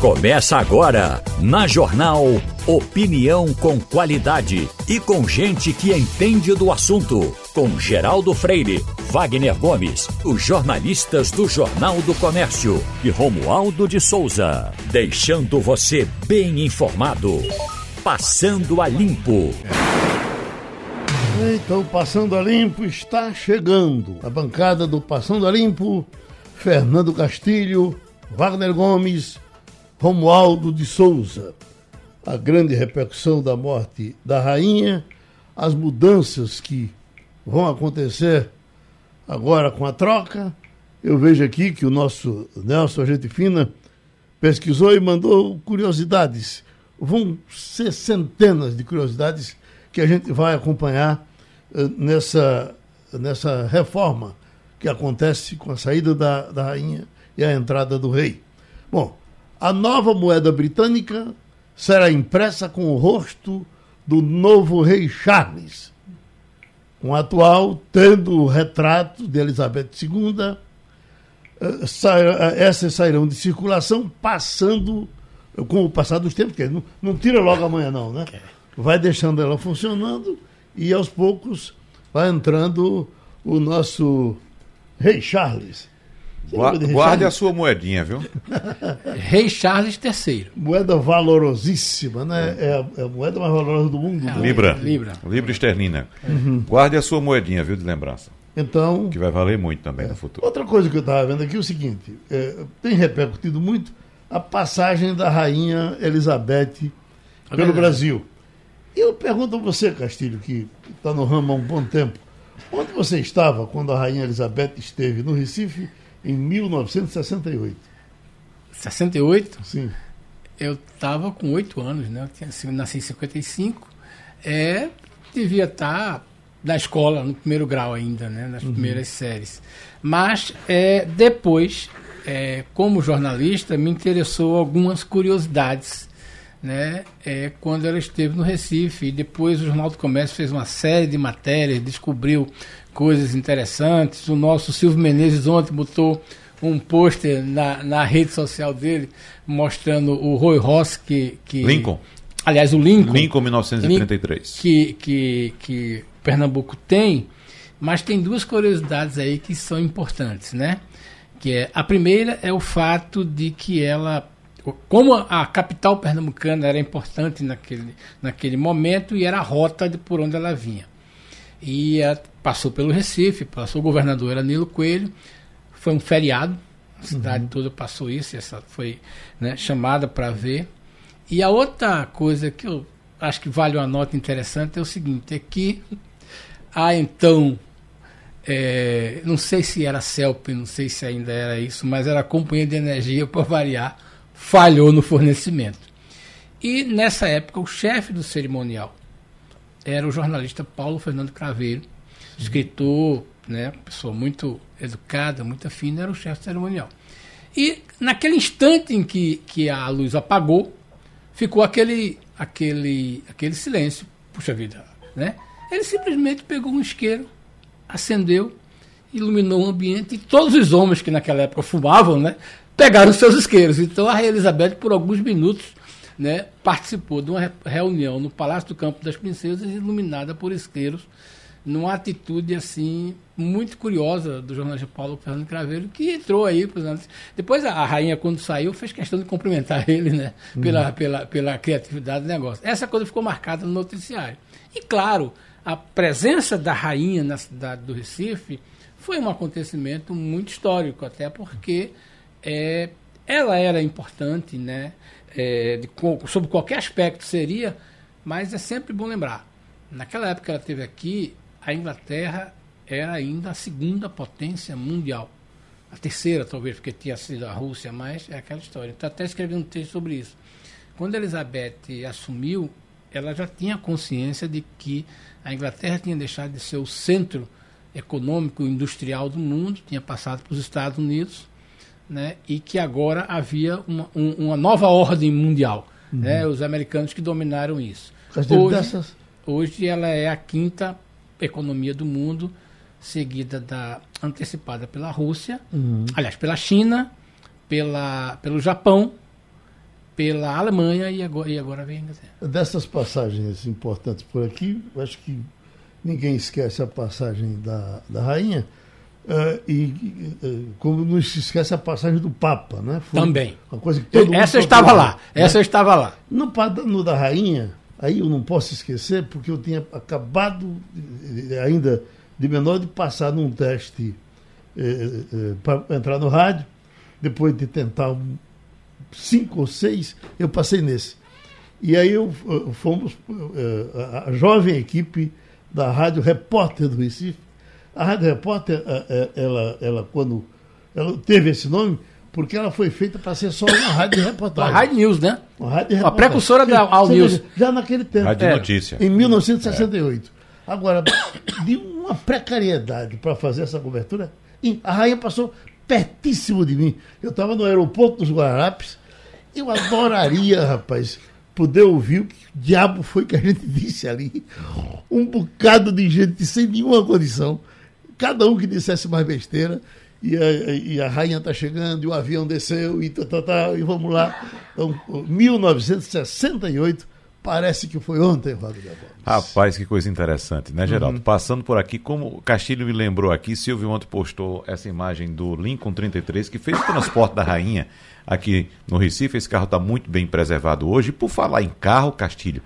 Começa agora, na Jornal Opinião com qualidade e com gente que entende do assunto. Com Geraldo Freire, Wagner Gomes, os jornalistas do Jornal do Comércio e Romualdo de Souza. Deixando você bem informado. Passando a Limpo. Então, Passando a Limpo está chegando. A bancada do Passando a Limpo, Fernando Castilho, Wagner Gomes Romualdo de Souza. A grande repercussão da morte da rainha, as mudanças que vão acontecer agora com a troca. Eu vejo aqui que o nosso Nelson Agente Fina pesquisou e mandou curiosidades. Vão ser centenas de curiosidades que a gente vai acompanhar uh, nessa, nessa reforma que acontece com a saída da, da rainha e a entrada do rei. Bom, a nova moeda britânica será impressa com o rosto do novo rei Charles, com o atual tendo o retrato de Elizabeth II. Eh, eh, essas sairão de circulação passando com o passar dos tempos, porque não, não tira logo amanhã não, né? Vai deixando ela funcionando e aos poucos vai entrando o nosso rei Charles. Guarde, guarde a sua moedinha, viu? Rei Charles III. Moeda valorosíssima, né? É, é, a, moeda mais valorosa do mundo. É, Libra. Libra. Libra esterlina. Uhum. Guarde a sua moedinha, viu, de lembrança. Então. Que vai valer muito também é. no futuro. Outra coisa que eu estava vendo aqui é o seguinte: é, tem repercutido muito a passagem da rainha Elizabeth é pelo Brasil. E eu pergunto a você, Castilho, que está no ramo há um bom tempo, onde você estava quando a rainha Elizabeth esteve no Recife? Em 1968. 68? Sim. Eu estava com oito anos, né? Eu nasci em 55. É, devia estar tá na escola, no primeiro grau ainda, né? Nas uhum. primeiras séries. Mas é, depois, é, como jornalista, me interessou algumas curiosidades. Né, é, quando ela esteve no Recife. E depois o Jornal do Comércio fez uma série de matérias, descobriu coisas interessantes. O nosso Silvio Menezes ontem botou um pôster na, na rede social dele mostrando o Roy Ross que, que Lincoln. Aliás, o Lincoln. Lincoln 1933. Que, que, que Pernambuco tem, mas tem duas curiosidades aí que são importantes, né? Que é a primeira é o fato de que ela como a capital pernambucana era importante naquele, naquele momento e era a rota de por onde ela vinha. E a, passou pelo Recife, passou o governador era Nilo Coelho, foi um feriado, a cidade uhum. toda passou isso, essa foi né, chamada para ver. E a outra coisa que eu acho que vale uma nota interessante é o seguinte, é que a então, é, não sei se era CELP, não sei se ainda era isso, mas era a companhia de energia, para variar, falhou no fornecimento. E nessa época o chefe do cerimonial era o jornalista Paulo Fernando Craveiro, escritor, né, pessoa muito educada, muito fina, era o chefe cerimonial. E naquele instante em que, que a luz apagou, ficou aquele, aquele, aquele silêncio. Puxa vida, né? Ele simplesmente pegou um isqueiro, acendeu, iluminou o ambiente e todos os homens que naquela época fumavam, né, pegaram seus isqueiros. Então a Rainha Elizabeth, por alguns minutos, né, participou de uma reunião no Palácio do Campo das Princesas, iluminada por isqueiros numa atitude assim muito curiosa do jornalista Paulo Fernando Craveiro, que entrou aí Depois a, rainha, quando saiu, fez questão de cumprimentar ele, né? Pela, uhum. pela, pela criatividade do negócio. Essa coisa ficou marcada no noticiário. E claro, a presença da rainha na cidade do Recife foi um acontecimento muito histórico, até porque é, ela era importante, né? É, de, sobre qualquer aspecto seria, mas é sempre bom lembrar. Naquela época que ela esteve aqui, a Inglaterra era ainda a segunda potência mundial. A terceira, talvez, porque tinha sido a Rússia, mas é aquela história. Então, até escrevi um texto sobre isso. Quando Elizabeth assumiu, ela já tinha consciência de que a Inglaterra tinha deixado de ser o centro econômico e industrial do mundo, tinha passado para os Estados Unidos, né, e que agora havia uma, um, uma nova ordem mundial. Uhum. Né, os americanos que dominaram isso. Hoje, hoje ela é a quinta economia do mundo, seguida da antecipada pela Rússia, uhum. aliás, pela China, pela, pelo Japão pela Alemanha e agora, e agora vem a Inglaterra. Dessas passagens importantes por aqui, acho que ninguém esquece a passagem da, da rainha. Uh, e uh, como não se esquece a passagem do Papa, né? Foi Também. Uma coisa que todo Essa eu estava lá. Né? Essa estava lá. No, no da rainha, aí eu não posso esquecer, porque eu tinha acabado, ainda de menor, de passar num teste eh, eh, para entrar no rádio. Depois de tentar um, cinco ou seis, eu passei nesse. E aí eu, fomos, eh, a, a jovem equipe da Rádio Repórter do Recife. A Rádio Repórter, ela, ela quando ela teve esse nome, porque ela foi feita para ser só uma rádio de reportagem. Uma rádio news, né? Uma rádio de reportagem. A precursora da All News. Já naquele tempo. Rádio é. Notícia. Em 1968. É. Agora, de uma precariedade para fazer essa cobertura, a rainha passou pertíssimo de mim. Eu estava no aeroporto dos Guararapes. Eu adoraria, rapaz, poder ouvir o que diabo foi que a gente disse ali. Um bocado de gente sem nenhuma condição. Cada um que dissesse mais besteira e a, e a rainha está chegando, e o avião desceu, e, tá, tá, tá, e vamos lá. Então, 1968, parece que foi ontem, Wagner Rapaz, que coisa interessante, né, Geraldo? Uhum. Passando por aqui, como o Castilho me lembrou aqui, Silvio ontem postou essa imagem do Lincoln 33, que fez o transporte da rainha aqui no Recife. Esse carro está muito bem preservado hoje. Por falar em carro, Castilho,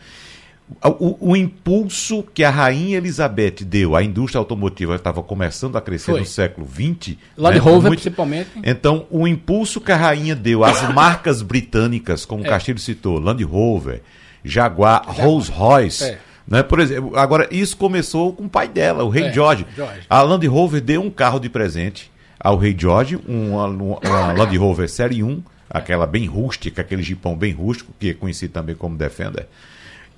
o, o, impulso que a rainha Elizabeth deu à indústria automotiva estava começando a crescer Foi. no século XX. Land né, Rover, muito... principalmente. Então, o impulso que a rainha deu às marcas britânicas, como é. o Castilho citou, Land Rover, Jaguar, Jaguar. Rolls Royce. É. Né? Por exemplo, agora, isso começou com o pai dela, o rei é, George. George. A Land Rover deu um carro de presente ao rei George, uma, uma Land Rover Série 1, aquela bem rústica, aquele jipão bem rústico, que é conhecido também como Defender.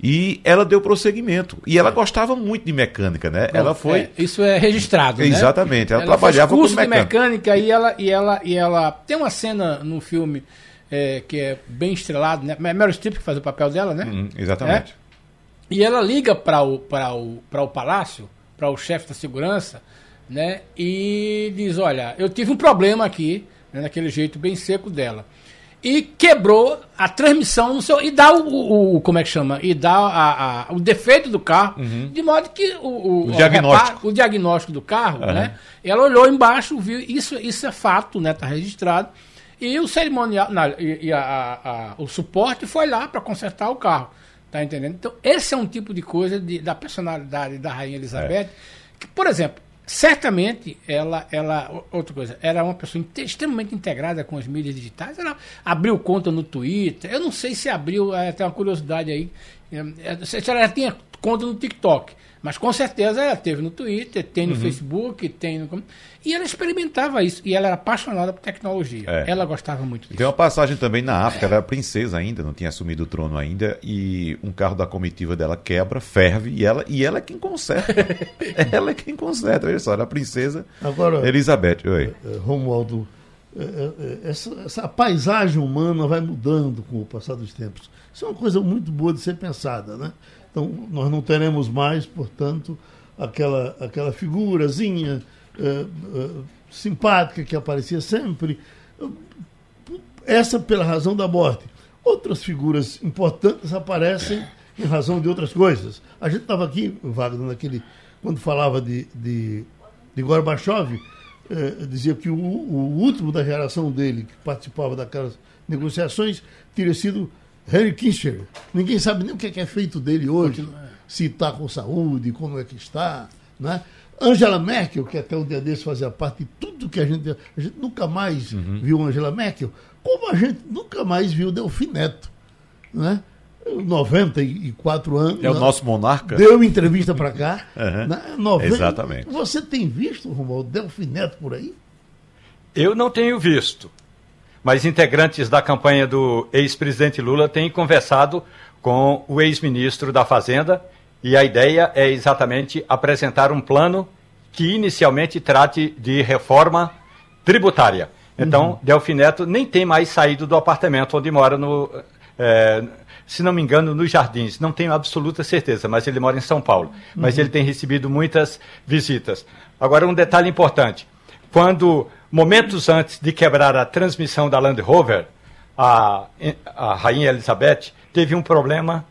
E ela deu prosseguimento. E ela gostava muito de mecânica, né? ela foi. É, isso é registrado. Né? Exatamente. Ela, ela trabalhava fez curso com mecânica. de mecânica e ela, e, ela, e ela. Tem uma cena no filme é, que é bem estrelado, né? Meryl Streep que faz o papel dela, né? Uhum, exatamente. É? E ela liga para o, o, o palácio, para o chefe da segurança, né? E diz: Olha, eu tive um problema aqui, né, naquele jeito bem seco dela e quebrou a transmissão no seu, e dá o, o como é que chama? E dá a, a, o defeito do carro uhum. de modo que o, o, o diagnóstico. o diagnóstico do carro uhum. né? Ela olhou embaixo viu isso isso é fato né? Tá registrado. E o cerimonial e, e a, o suporte foi lá para consertar o carro. Tá entendendo? Então esse é um tipo de coisa de, da personalidade da rainha Elizabeth é. que por exemplo certamente ela, ela, outra coisa, era uma pessoa extremamente integrada com as mídias digitais. Ela abriu conta no Twitter. Eu não sei se abriu, é, tem uma curiosidade aí. É, se ela já tinha conta no TikTok. Mas com certeza ela teve no Twitter, tem no uhum. Facebook, tem no. E ela experimentava isso. E ela era apaixonada por tecnologia. É. Ela gostava muito disso. Tem uma passagem também na África, ela era princesa ainda, não tinha assumido o trono ainda, e um carro da comitiva dela quebra, ferve, e ela, e ela é quem conserta. ela é quem conserta. Olha só, era a princesa Agora, Elizabeth. Oi. É, Romualdo, é, essa, essa paisagem humana vai mudando com o passar dos tempos. Isso é uma coisa muito boa de ser pensada, né? Então, nós não teremos mais, portanto, aquela, aquela figurazinha uh, uh, simpática que aparecia sempre. Essa pela razão da morte. Outras figuras importantes aparecem em razão de outras coisas. A gente estava aqui, Wagner, naquele, quando falava de, de, de Gorbachev, eh, dizia que o, o, último da geração dele, que participava daquelas negociações, teria sido Harry Kissinger. Ninguém sabe nem o que é, que é feito dele hoje, se está com saúde, como é que está. Né? Angela Merkel, que até o dia desse fazia parte de tudo que a gente. A gente nunca mais uhum. viu Angela Merkel, como a gente nunca mais viu Delfim Neto. Né? 94 anos. É o né? nosso monarca. Deu entrevista para cá. Uhum. Né? 90, Exatamente. Você tem visto, Romualdo, Delfim Neto por aí? Eu não tenho visto mas integrantes da campanha do ex-presidente Lula têm conversado com o ex-ministro da Fazenda e a ideia é exatamente apresentar um plano que inicialmente trate de reforma tributária. Então, uhum. Delfim Neto nem tem mais saído do apartamento onde mora no. É, se não me engano, nos Jardins. Não tenho absoluta certeza, mas ele mora em São Paulo. Mas uhum. ele tem recebido muitas visitas. Agora, um detalhe importante: quando momentos antes de quebrar a transmissão da Land Rover, a, a Rainha Elizabeth teve um problema,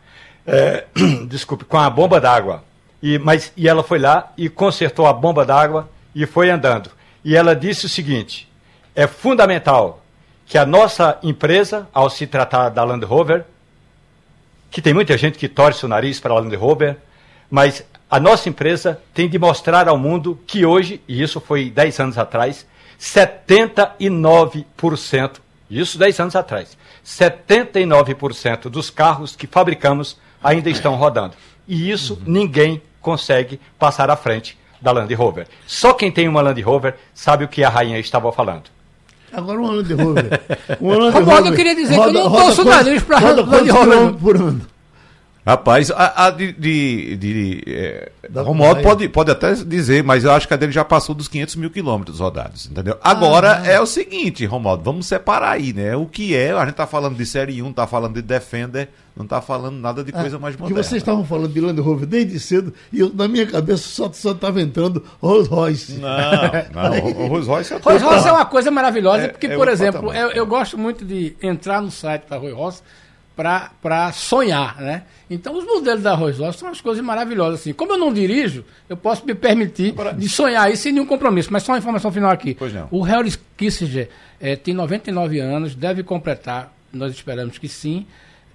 é, desculpe, com a bomba d'água. E, mas, e ela foi lá e consertou a bomba d'água e foi andando. E ela disse o seguinte: é fundamental que a nossa empresa, ao se tratar da Land Rover, que tem muita gente que torce o nariz para a Land Rover, mas a nossa empresa tem de mostrar ao mundo que hoje, e isso foi 10 anos atrás, 79%, isso 10 anos atrás, 79% dos carros que fabricamos ainda estão rodando. E isso uhum. ninguém consegue passar à frente da Land Rover. Só quem tem uma Land Rover sabe o que a rainha estava falando. Agora uma Land Rover. Uma Land Rover. eu queria dizer roda, que eu não torço nariz para Land Rover. Por ano? Rapaz, a, a de, de, de é, Romualdo pode, pode até dizer, mas eu acho que a dele já passou dos 500 mil quilômetros rodados, entendeu? Agora ah, é o seguinte, Romualdo, vamos separar aí, né? O que é, a gente tá falando de Série 1, tá falando de Defender, não tá falando nada de coisa ah, mais moderna. Porque vocês estavam falando de Land Rover desde cedo e eu, na minha cabeça só, só tava entrando Rolls Royce. Não, não, Rolls Royce é Rolls Royce é uma coisa maravilhosa, é, porque, é por exemplo, eu, eu gosto muito de entrar no site da Rolls Royce para sonhar, né? Então os modelos da Rolls Royce são umas coisas maravilhosas assim. Como eu não dirijo, eu posso me permitir de sonhar isso sem nenhum compromisso. Mas só uma informação final aqui. O Harry Kissinger é, tem 99 anos, deve completar, nós esperamos que sim,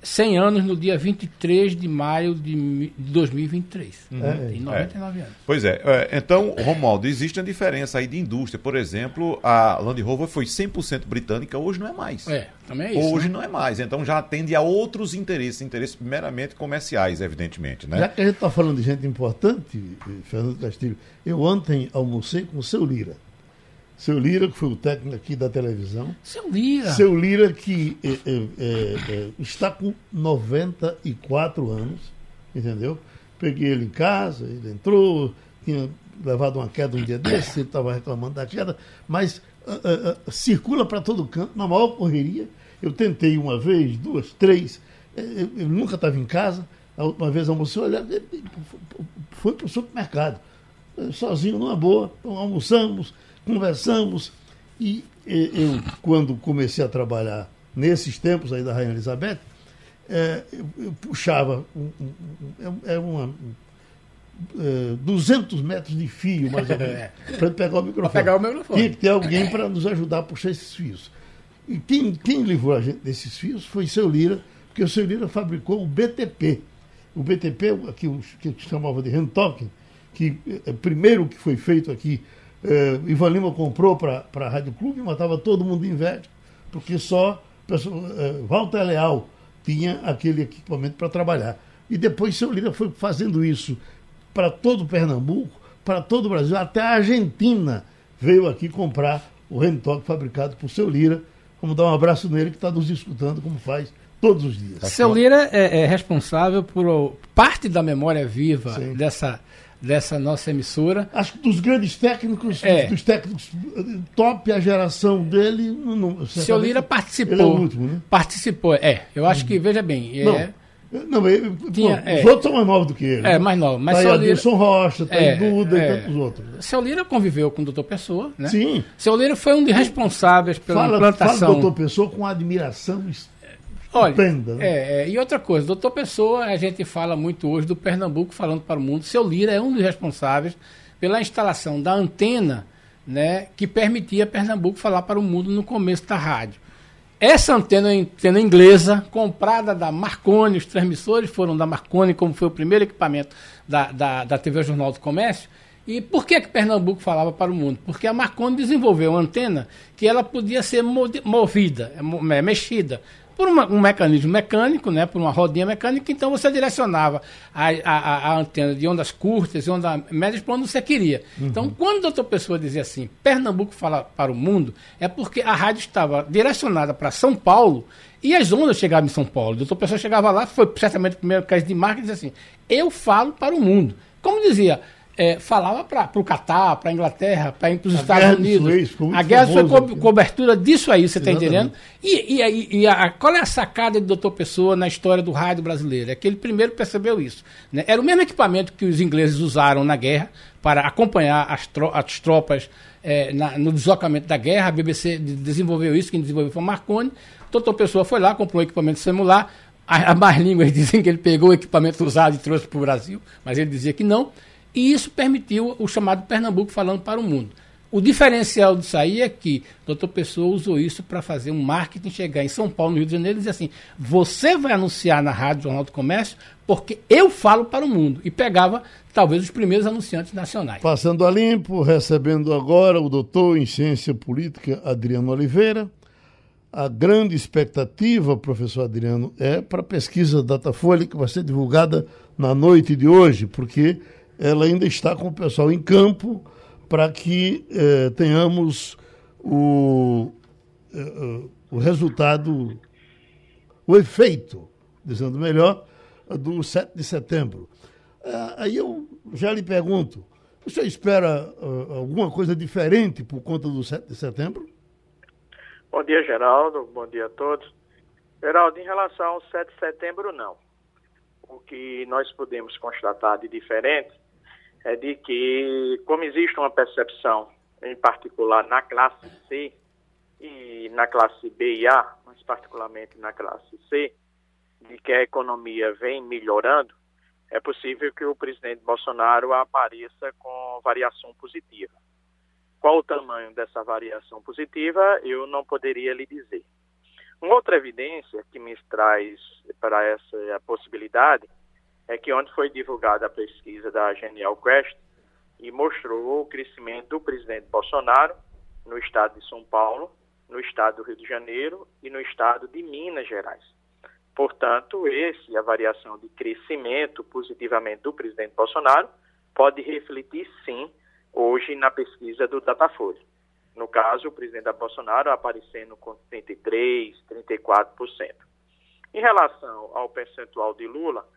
100 anos no dia 23 de maio de 2023. Uhum. É, Tem 99 é. anos. Pois é. é. Então, Romualdo, existe uma diferença aí de indústria. Por exemplo, a Land Rover foi 100% britânica, hoje não é mais. É, também é isso. Hoje né? não é mais. Então já atende a outros interesses, interesses meramente comerciais, evidentemente. Né? Já que a gente está falando de gente importante, Fernando Castilho, eu ontem almocei com o seu Lira. Seu Lira, que foi o técnico aqui da televisão. Seu Lira. Seu Lira, que é, é, é, está com 94 anos, entendeu? Peguei ele em casa, ele entrou, tinha levado uma queda um dia desse, ele estava reclamando da queda, mas uh, uh, circula para todo canto, na maior correria. Eu tentei uma vez, duas, três, ele nunca estava em casa. A última vez almoçou, olha, foi para o supermercado, sozinho, numa boa, almoçamos conversamos e eu, quando comecei a trabalhar nesses tempos aí da Rainha Elizabeth, é, eu, eu, puxava um, um, é, é uma, é, 200 metros de fio, mais ou menos, é. para pegar o microfone. pegar o microfone. Tinha que ter alguém para nos ajudar a puxar esses fios. E quem, quem livrou a gente desses fios foi seu Lira, porque o seu Lira fabricou o BTP. O BTP, que, que chamava de Rentoken, que é, primeiro que foi feito aqui é, Ivan Lima comprou para a Rádio Clube e matava todo mundo de inveja, porque só é, Walter Leal tinha aquele equipamento para trabalhar. E depois seu Lira foi fazendo isso para todo Pernambuco, para todo o Brasil, até a Argentina veio aqui comprar o Rentoque fabricado por seu Lira. Vamos dar um abraço nele que está nos escutando como faz todos os dias. Seu Lira é, é responsável por parte da memória viva Sim. dessa dessa nossa emissora. Acho que dos grandes técnicos, é. dos técnicos top, a geração dele. Não, Seu Lira participou. É o último, né? Participou, é. Eu acho que, veja bem. Não. É, não, ele, Tinha, pô, é, os outros são mais novos do que ele. É, mais novos. Mas tá aí Adilson Rocha, tá é, Duda é, e tantos outros. Seu Lira conviveu com o doutor Pessoa, né? Sim. Seu Lira foi um dos responsáveis pela fala, implantação. Fala do doutor Pessoa com admiração Olha, né? é, é, e outra coisa, doutor Pessoa, a gente fala muito hoje do Pernambuco falando para o mundo. Seu Lira é um dos responsáveis pela instalação da antena né, que permitia Pernambuco falar para o mundo no começo da rádio. Essa antena, antena inglesa, comprada da Marconi, os transmissores foram da Marconi, como foi o primeiro equipamento da, da, da TV Jornal do Comércio. E por que, que Pernambuco falava para o mundo? Porque a Marconi desenvolveu uma antena que ela podia ser movida, é, mexida por uma, um mecanismo mecânico, né, por uma rodinha mecânica, então você direcionava a, a, a antena de ondas curtas e ondas médias para onde você queria. Uhum. Então, quando o doutor Pessoa dizia assim, Pernambuco fala para o mundo, é porque a rádio estava direcionada para São Paulo e as ondas chegavam em São Paulo. Doutor Pessoa chegava lá, foi certamente o primeiro caso de marca e dizia assim, eu falo para o mundo. Como dizia, é, falava para o Catar, para a Inglaterra, para os Estados Unidos. Suez, a guerra foi co cobertura disso aí, você está entendendo? E, e, e a, qual é a sacada do doutor Pessoa na história do rádio brasileiro? É que ele primeiro percebeu isso. Né? Era o mesmo equipamento que os ingleses usaram na guerra para acompanhar as, tro as tropas é, na, no deslocamento da guerra. A BBC desenvolveu isso, quem desenvolveu foi o Marconi. Doutor Pessoa foi lá, comprou equipamento celular. A, a mais línguas dizem que ele pegou o equipamento usado e trouxe para o Brasil, mas ele dizia que não. E isso permitiu o chamado Pernambuco falando para o mundo. O diferencial disso aí é que doutor Pessoa usou isso para fazer um marketing, chegar em São Paulo, no Rio de Janeiro, e dizer assim: você vai anunciar na Rádio Jornal do Comércio porque eu falo para o mundo. E pegava, talvez, os primeiros anunciantes nacionais. Passando a limpo, recebendo agora o doutor em Ciência Política, Adriano Oliveira. A grande expectativa, professor Adriano, é para a pesquisa Datafolha, que vai ser divulgada na noite de hoje, porque ela ainda está com o pessoal em campo para que eh, tenhamos o, eh, o resultado, o efeito, dizendo melhor, do 7 de setembro. Ah, aí eu já lhe pergunto, o senhor espera uh, alguma coisa diferente por conta do 7 de setembro? Bom dia, Geraldo. Bom dia a todos. Geraldo, em relação ao 7 de setembro, não. O que nós podemos constatar de diferente é de que, como existe uma percepção, em particular na classe C e na classe B e A, mas particularmente na classe C, de que a economia vem melhorando, é possível que o presidente Bolsonaro apareça com variação positiva. Qual o tamanho dessa variação positiva, eu não poderia lhe dizer. Uma outra evidência que me traz para essa possibilidade é que ontem foi divulgada a pesquisa da Genial Quest e mostrou o crescimento do presidente Bolsonaro no estado de São Paulo, no estado do Rio de Janeiro e no estado de Minas Gerais. Portanto, esse, a variação de crescimento positivamente do presidente Bolsonaro, pode refletir sim hoje na pesquisa do Datafolha. No caso, o presidente Bolsonaro aparecendo com 33%, 34%. Em relação ao percentual de Lula,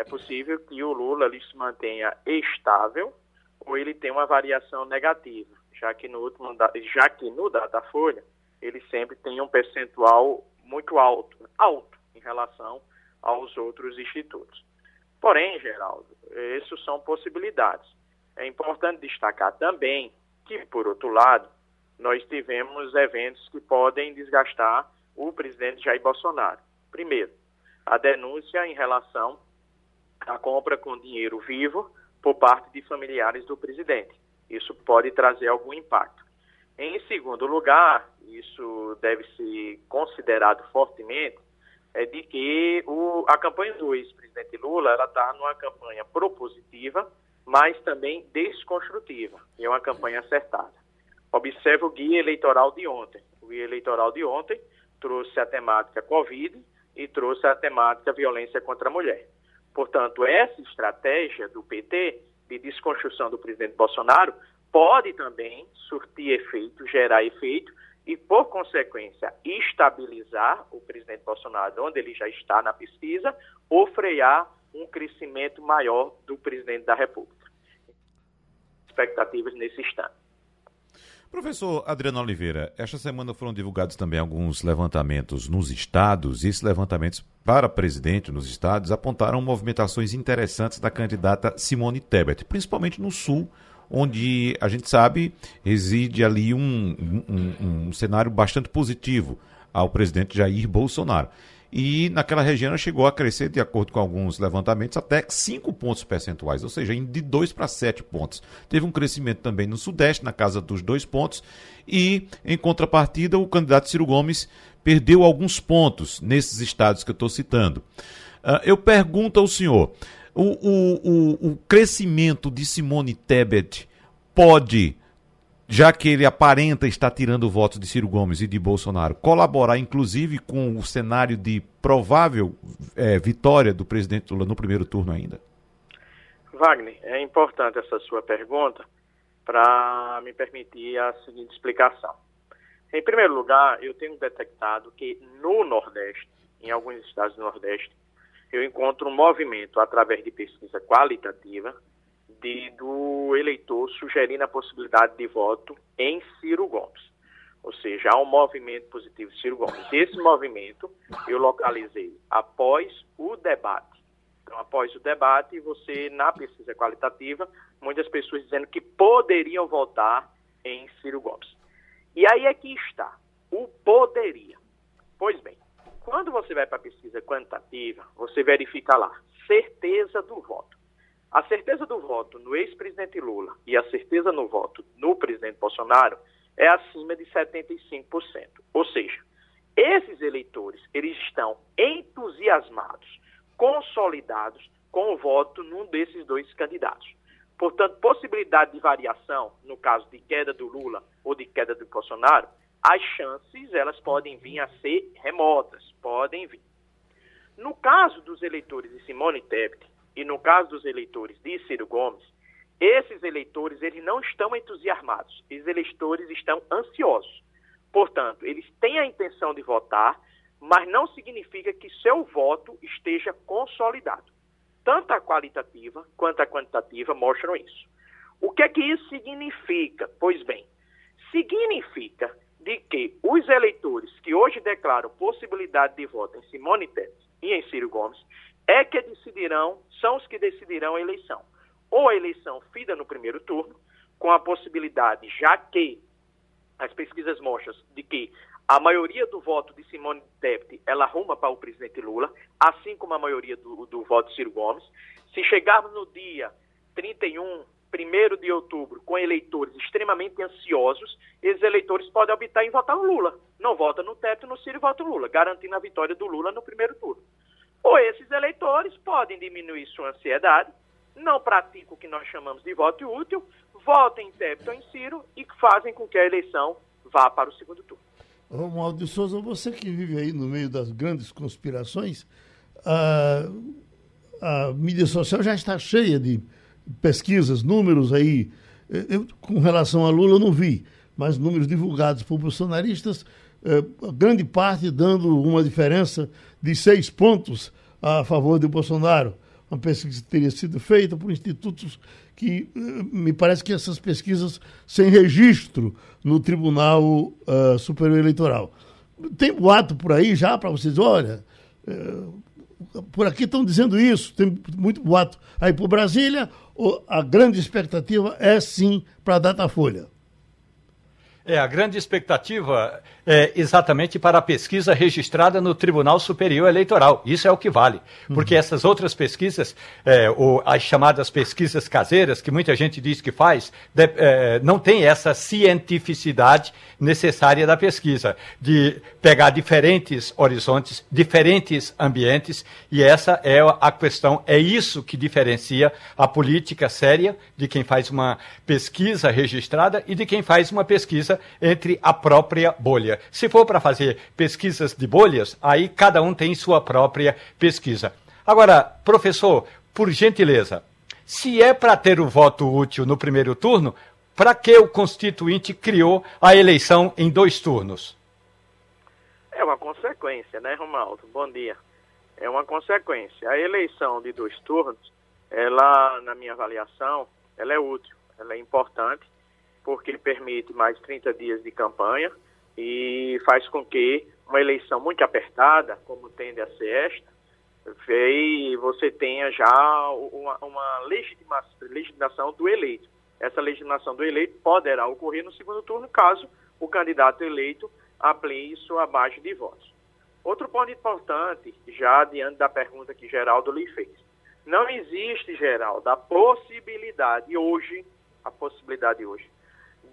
é possível que o Lula ele se mantenha estável ou ele tenha uma variação negativa, já que no último já que no Datafolha ele sempre tem um percentual muito alto, alto em relação aos outros institutos. Porém, Geraldo, essas são possibilidades. É importante destacar também que, por outro lado, nós tivemos eventos que podem desgastar o presidente Jair Bolsonaro. Primeiro, a denúncia em relação a compra com dinheiro vivo por parte de familiares do presidente. Isso pode trazer algum impacto. Em segundo lugar, isso deve ser considerado fortemente, é de que o, a campanha do ex-presidente Lula está numa campanha propositiva, mas também desconstrutiva. E é uma campanha acertada. Observe o guia eleitoral de ontem. O guia eleitoral de ontem trouxe a temática Covid e trouxe a temática violência contra a mulher. Portanto, essa estratégia do PT de desconstrução do presidente Bolsonaro pode também surtir efeito, gerar efeito e, por consequência, estabilizar o presidente Bolsonaro onde ele já está na pesquisa ou frear um crescimento maior do presidente da República. Expectativas nesse instante. Professor Adriano Oliveira, esta semana foram divulgados também alguns levantamentos nos estados, e esses levantamentos para presidente nos estados apontaram movimentações interessantes da candidata Simone Tebet, principalmente no sul, onde a gente sabe reside ali um, um, um cenário bastante positivo ao presidente Jair Bolsonaro e naquela região chegou a crescer, de acordo com alguns levantamentos, até 5 pontos percentuais, ou seja, de 2 para 7 pontos. Teve um crescimento também no Sudeste, na casa dos 2 pontos, e em contrapartida, o candidato Ciro Gomes perdeu alguns pontos nesses estados que eu estou citando. Uh, eu pergunto ao senhor: o, o, o, o crescimento de Simone Tebet pode já que ele aparenta estar tirando votos de Ciro Gomes e de Bolsonaro, colaborar inclusive com o cenário de provável é, vitória do presidente Lula no primeiro turno ainda? Wagner, é importante essa sua pergunta para me permitir a seguinte explicação. Em primeiro lugar, eu tenho detectado que no Nordeste, em alguns estados do Nordeste, eu encontro um movimento através de pesquisa qualitativa do eleitor sugerindo a possibilidade de voto em Ciro Gomes. Ou seja, há um movimento positivo de Ciro Gomes. Esse movimento eu localizei após o debate. Então, após o debate, você, na pesquisa qualitativa, muitas pessoas dizendo que poderiam votar em Ciro Gomes. E aí é que está, o poderia. Pois bem, quando você vai para a pesquisa quantitativa, você verifica lá, certeza do voto. A certeza do voto no ex-presidente Lula e a certeza no voto no presidente Bolsonaro é acima de 75%. Ou seja, esses eleitores, eles estão entusiasmados, consolidados com o voto num desses dois candidatos. Portanto, possibilidade de variação, no caso de queda do Lula ou de queda do Bolsonaro, as chances elas podem vir a ser remotas, podem vir. No caso dos eleitores de Simone Tebet e no caso dos eleitores de Ciro Gomes, esses eleitores eles não estão entusiasmados, esses eleitores estão ansiosos. Portanto, eles têm a intenção de votar, mas não significa que seu voto esteja consolidado. Tanto a qualitativa quanto a quantitativa mostram isso. O que é que isso significa? Pois bem, significa de que os eleitores que hoje declaram possibilidade de voto em Simone Tebet e em Ciro Gomes é que decidirão, são os que decidirão a eleição ou a eleição fida no primeiro turno, com a possibilidade, já que as pesquisas mostram de que a maioria do voto de Simone Tebet ela arruma para o presidente Lula, assim como a maioria do, do voto de Ciro Gomes. Se chegarmos no dia 31, 1 de outubro, com eleitores extremamente ansiosos, esses eleitores podem optar em votar no Lula. Não vota no Tebet, no Ciro vota no Lula, garantindo a vitória do Lula no primeiro turno. Ou esses eleitores podem diminuir sua ansiedade não praticam o que nós chamamos de voto útil, votam em Tebet ou em Ciro e fazem com que a eleição vá para o segundo turno. Romualdo de Souza, você que vive aí no meio das grandes conspirações, a, a mídia social já está cheia de pesquisas, números aí. Eu, com relação a Lula, eu não vi, mas números divulgados por bolsonaristas, eh, grande parte dando uma diferença de seis pontos a favor de Bolsonaro uma pesquisa que teria sido feita por institutos que eh, me parece que essas pesquisas sem registro no Tribunal uh, Superior Eleitoral. Tem boato por aí já para vocês, olha, por aqui estão dizendo isso, tem muito boato aí por Brasília, a grande expectativa é sim para a Datafolha. É, a grande expectativa é exatamente para a pesquisa registrada no Tribunal Superior Eleitoral. Isso é o que vale. Porque uhum. essas outras pesquisas, é, ou as chamadas pesquisas caseiras, que muita gente diz que faz, de, é, não tem essa cientificidade necessária da pesquisa, de pegar diferentes horizontes, diferentes ambientes, e essa é a questão, é isso que diferencia a política séria de quem faz uma pesquisa registrada e de quem faz uma pesquisa pesquisa entre a própria bolha. Se for para fazer pesquisas de bolhas, aí cada um tem sua própria pesquisa. Agora, professor, por gentileza, se é para ter o voto útil no primeiro turno, para que o Constituinte criou a eleição em dois turnos? É uma consequência, né, Romaldo? Bom dia. É uma consequência. A eleição de dois turnos, ela, na minha avaliação, ela é útil, ela é importante, porque permite mais 30 dias de campanha e faz com que uma eleição muito apertada, como tende a ser esta, você tenha já uma, uma legitimação do eleito. Essa legitimação do eleito poderá ocorrer no segundo turno, caso o candidato eleito amplie sua base de votos. Outro ponto importante, já diante da pergunta que Geraldo lhe fez. Não existe, Geraldo, a possibilidade hoje, a possibilidade hoje,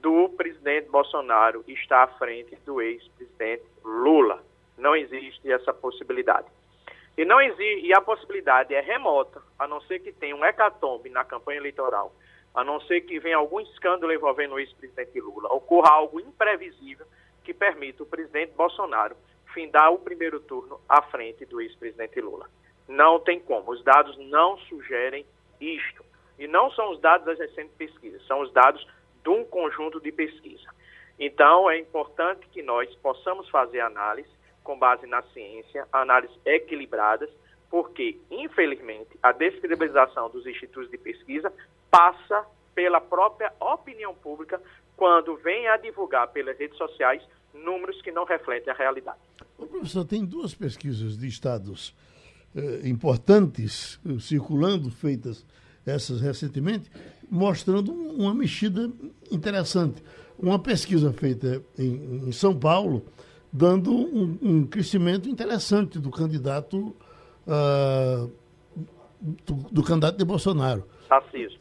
do presidente Bolsonaro está à frente do ex-presidente Lula. Não existe essa possibilidade. E, não existe, e a possibilidade é remota, a não ser que tenha um hecatombe na campanha eleitoral, a não ser que venha algum escândalo envolvendo o ex-presidente Lula, ocorra algo imprevisível que permita o presidente Bolsonaro findar o primeiro turno à frente do ex-presidente Lula. Não tem como. Os dados não sugerem isto. E não são os dados das recentes pesquisas, são os dados de um conjunto de pesquisa. Então, é importante que nós possamos fazer análise com base na ciência, análises equilibradas, porque, infelizmente, a descredibilização dos institutos de pesquisa passa pela própria opinião pública quando vem a divulgar pelas redes sociais números que não refletem a realidade. O professor, tem duas pesquisas de estados eh, importantes eh, circulando, feitas essas recentemente, mostrando uma mexida interessante. Uma pesquisa feita em, em São Paulo, dando um, um, crescimento interessante do candidato uh, do, do, candidato de Bolsonaro. Tarcísio.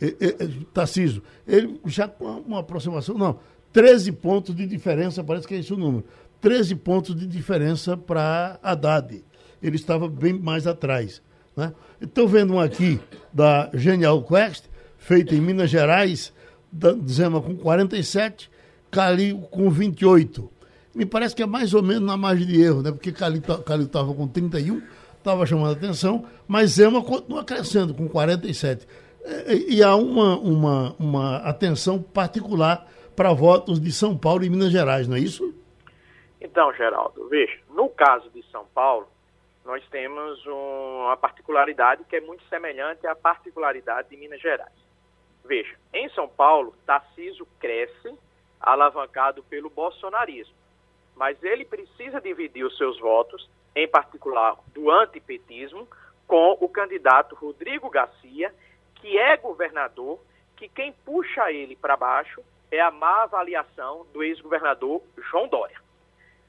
Tarcísio. Ele já com uma aproximação, não, 13 pontos de diferença, parece que é esse o número. 13 pontos de diferença para Haddad. Ele estava bem mais atrás. Né? Estou vendo um aqui da Genial Quest, feita em Minas Gerais, Zema com 47, Calil com 28. Me parece que é mais ou menos na margem de erro, né? porque Calil estava com 31, estava chamando a atenção, mas Zema continua crescendo com 47. E, e há uma, uma, uma atenção particular para votos de São Paulo e Minas Gerais, não é isso? Então, Geraldo, veja, no caso de São Paulo, nós temos um, uma particularidade que é muito semelhante à particularidade de Minas Gerais. Veja, em São Paulo, Tarciso cresce alavancado pelo bolsonarismo, mas ele precisa dividir os seus votos, em particular do antipetismo, com o candidato Rodrigo Garcia, que é governador, que quem puxa ele para baixo é a má avaliação do ex-governador João Dória.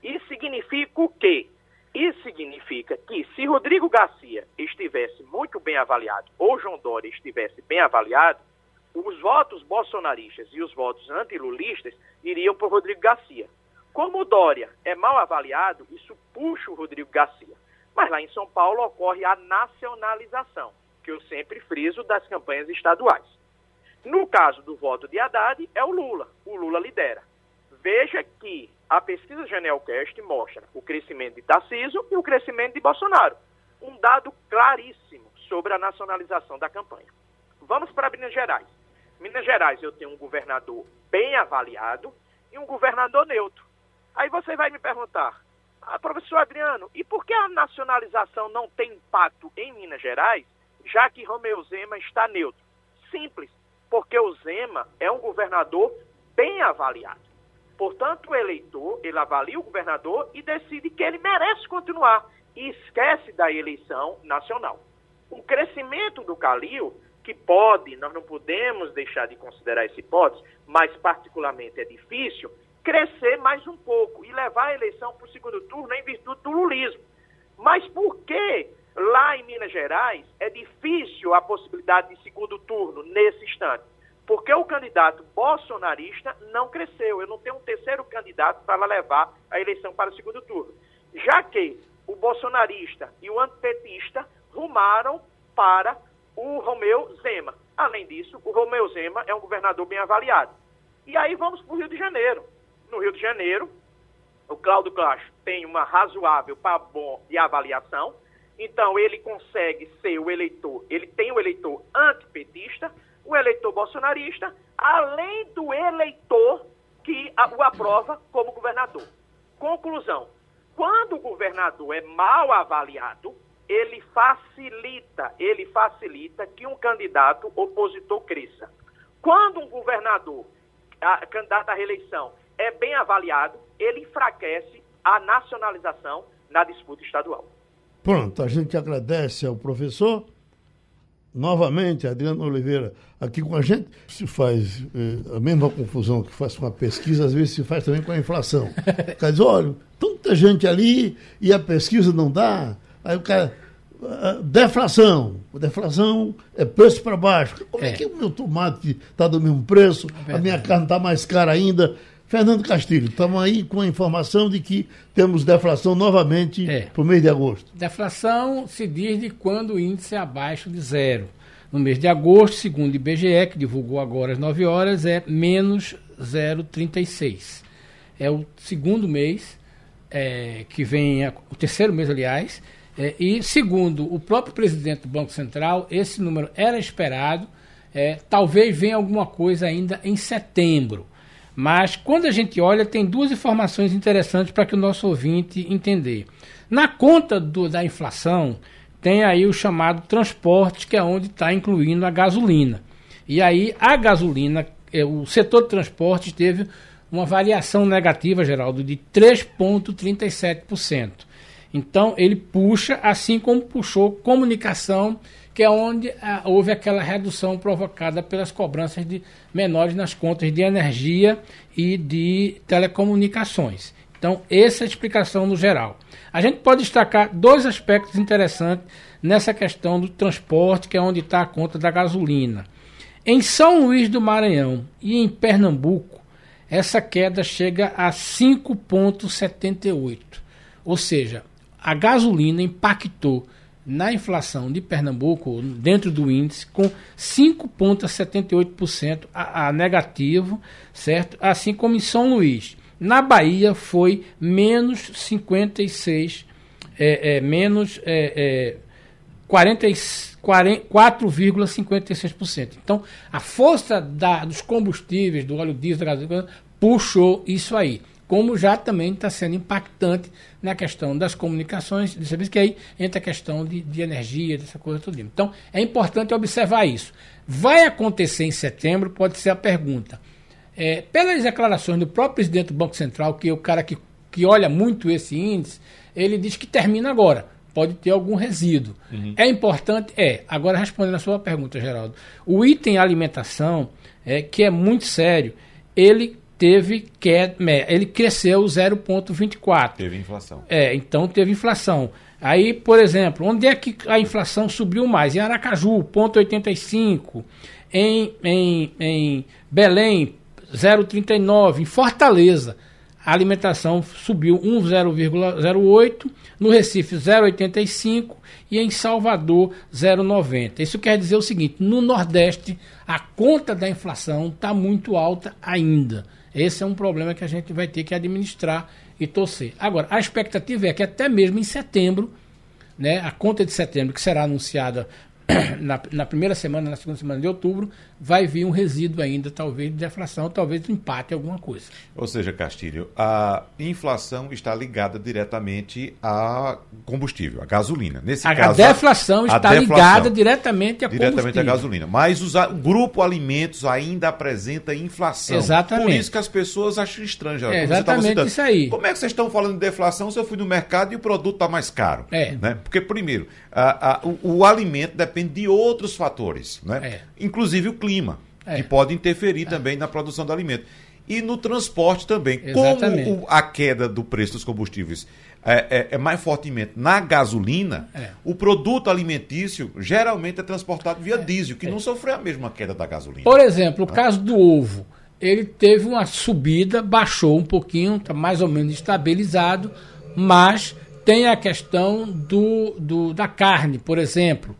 Isso significa o quê? Isso significa que se Rodrigo Garcia estivesse muito bem avaliado ou João Dória estivesse bem avaliado, os votos bolsonaristas e os votos antilulistas iriam para o Rodrigo Garcia. Como o Dória é mal avaliado, isso puxa o Rodrigo Garcia. Mas lá em São Paulo ocorre a nacionalização, que eu sempre friso das campanhas estaduais. No caso do voto de Haddad, é o Lula. O Lula lidera. Veja que a pesquisa Genelcast mostra o crescimento de Tarcísio e o crescimento de Bolsonaro. Um dado claríssimo sobre a nacionalização da campanha. Vamos para Minas Gerais. Minas Gerais eu tenho um governador bem avaliado e um governador neutro. Aí você vai me perguntar, ah, professor Adriano, e por que a nacionalização não tem impacto em Minas Gerais, já que Romeu Zema está neutro? Simples, porque o Zema é um governador bem avaliado. Portanto, o eleitor, ele avalia o governador e decide que ele merece continuar e esquece da eleição nacional. O crescimento do Calil, que pode, nós não podemos deixar de considerar essa hipótese, mas particularmente é difícil, crescer mais um pouco e levar a eleição para o segundo turno em virtude do lulismo. Mas por que lá em Minas Gerais é difícil a possibilidade de segundo turno nesse instante? Porque o candidato bolsonarista não cresceu. Eu não tenho um terceiro candidato para levar a eleição para o segundo turno. Já que o bolsonarista e o antipetista rumaram para o Romeu Zema. Além disso, o Romeu Zema é um governador bem avaliado. E aí vamos para o Rio de Janeiro. No Rio de Janeiro, o Cláudio Castro tem uma razoável para bom de avaliação. Então, ele consegue ser o eleitor, ele tem o eleitor antipetista, o eleitor bolsonarista, além do eleitor que o aprova como governador. Conclusão: quando o governador é mal avaliado, ele facilita, ele facilita que um candidato opositor cresça. Quando um governador, a, candidato à reeleição, é bem avaliado, ele enfraquece a nacionalização na disputa estadual. Pronto, a gente agradece ao professor novamente, Adriano Oliveira, aqui com a gente, se faz eh, a mesma confusão que faz com a pesquisa, às vezes se faz também com a inflação. Diz, olha, tanta gente ali e a pesquisa não dá. Aí o cara, uh, deflação. Deflação é preço para baixo. Como é. é. que o meu tomate está do mesmo preço, é a minha carne está mais cara ainda? Fernando Castilho, estamos aí com a informação de que temos deflação novamente é. para o mês de agosto. Deflação se diz de quando o índice é abaixo de zero. No mês de agosto, segundo o IBGE, que divulgou agora às 9 horas, é menos 0,36. É o segundo mês, é, que vem, o terceiro mês, aliás, é, e segundo o próprio presidente do Banco Central, esse número era esperado, é, talvez venha alguma coisa ainda em setembro. Mas quando a gente olha, tem duas informações interessantes para que o nosso ouvinte entender. Na conta do, da inflação, tem aí o chamado transporte, que é onde está incluindo a gasolina. E aí a gasolina, é, o setor de transporte teve uma variação negativa, Geraldo, de 3,37%. Então ele puxa, assim como puxou comunicação, que é onde ah, houve aquela redução provocada pelas cobranças de menores nas contas de energia e de telecomunicações. Então, essa é a explicação no geral. A gente pode destacar dois aspectos interessantes nessa questão do transporte, que é onde está a conta da gasolina. Em São Luís do Maranhão e em Pernambuco, essa queda chega a 5,78. Ou seja, a gasolina impactou na inflação de Pernambuco, dentro do índice, com 5,78% a, a negativo, certo? Assim como em São Luís. Na Bahia foi menos 56, é, é, menos é, é, 4,56%. Então, a força da, dos combustíveis, do óleo diesel, da gasolina, puxou isso aí como já também está sendo impactante na questão das comunicações, de serviço, que aí entra a questão de, de energia, dessa coisa toda. Então, é importante observar isso. Vai acontecer em setembro, pode ser a pergunta. É, pelas declarações do próprio presidente do Banco Central, que é o cara que, que olha muito esse índice, ele diz que termina agora. Pode ter algum resíduo. Uhum. É importante? É. Agora, respondendo a sua pergunta, Geraldo. O item alimentação, é, que é muito sério, ele teve queda, ele cresceu 0,24. Teve inflação. É, então teve inflação. Aí, por exemplo, onde é que a inflação subiu mais? Em Aracaju, 0,85. Em, em, em Belém, 0,39. Em Fortaleza, a alimentação subiu 1,08. No Recife, 0,85. E em Salvador, 0,90. Isso quer dizer o seguinte: no Nordeste, a conta da inflação está muito alta ainda. Esse é um problema que a gente vai ter que administrar e torcer. Agora, a expectativa é que até mesmo em setembro, né, a conta de setembro, que será anunciada na, na, primeira semana, na segunda semana de outubro, vai vir um resíduo ainda, talvez, de deflação, talvez um empate alguma coisa. Ou seja, Castilho, a inflação está ligada diretamente a combustível, a gasolina. Nesse a, caso, a deflação a, está a deflação, ligada diretamente a Diretamente à gasolina. Mas os, o grupo alimentos ainda apresenta inflação. Exatamente. Por isso que as pessoas acham estranho. É exatamente isso aí. Como é que vocês estão falando de deflação se eu fui no mercado e o produto está mais caro? É. Né? Porque, primeiro, o, o alimento depende depende de outros fatores, né? É. inclusive o clima, é. que pode interferir é. também na produção do alimento. E no transporte também. Exatamente. Como a queda do preço dos combustíveis é, é, é mais fortemente na gasolina, é. o produto alimentício geralmente é transportado via diesel, que não sofreu a mesma queda da gasolina. Por exemplo, o caso do ovo. Ele teve uma subida, baixou um pouquinho, está mais ou menos estabilizado, mas tem a questão do, do, da carne, por exemplo.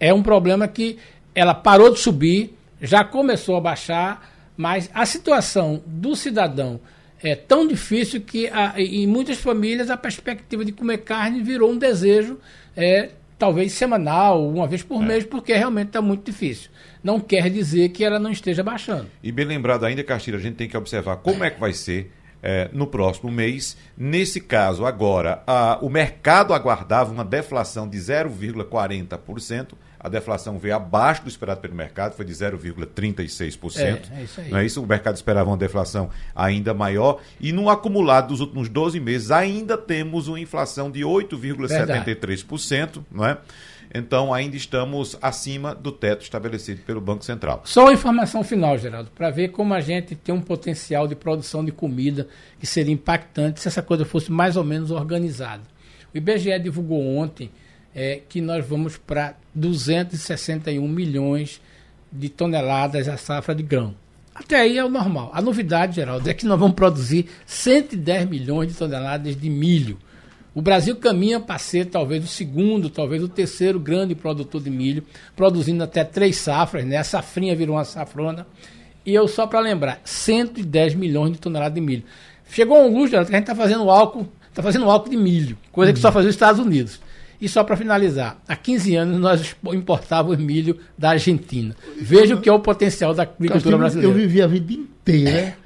É um problema que ela parou de subir, já começou a baixar, mas a situação do cidadão é tão difícil que a, em muitas famílias a perspectiva de comer carne virou um desejo, é, talvez semanal, uma vez por é. mês, porque realmente está muito difícil. Não quer dizer que ela não esteja baixando. E bem lembrado ainda, Castilho, a gente tem que observar como é que vai ser é, no próximo mês. Nesse caso, agora, a, o mercado aguardava uma deflação de 0,40% a deflação veio abaixo do esperado pelo mercado, foi de 0,36%. É, é isso aí. Não é isso? O mercado esperava uma deflação ainda maior. E no acumulado dos últimos 12 meses, ainda temos uma inflação de 8,73%, não é? Então, ainda estamos acima do teto estabelecido pelo Banco Central. Só uma informação final, Geraldo, para ver como a gente tem um potencial de produção de comida que seria impactante se essa coisa fosse mais ou menos organizada. O IBGE divulgou ontem é, que nós vamos para 261 milhões de toneladas a safra de grão. Até aí é o normal. A novidade, Geraldo, é que nós vamos produzir 110 milhões de toneladas de milho. O Brasil caminha para ser talvez o segundo, talvez o terceiro grande produtor de milho, produzindo até três safras, né? A safrinha virou uma safrona. E eu só para lembrar, 110 milhões de toneladas de milho. Chegou um luxo, que a gente está fazendo álcool, está fazendo álcool de milho, coisa que só fazia os Estados Unidos. E só para finalizar, há 15 anos nós importávamos milho da Argentina. Veja o que é o potencial da agricultura brasileira. Eu vivi a vida inteira é,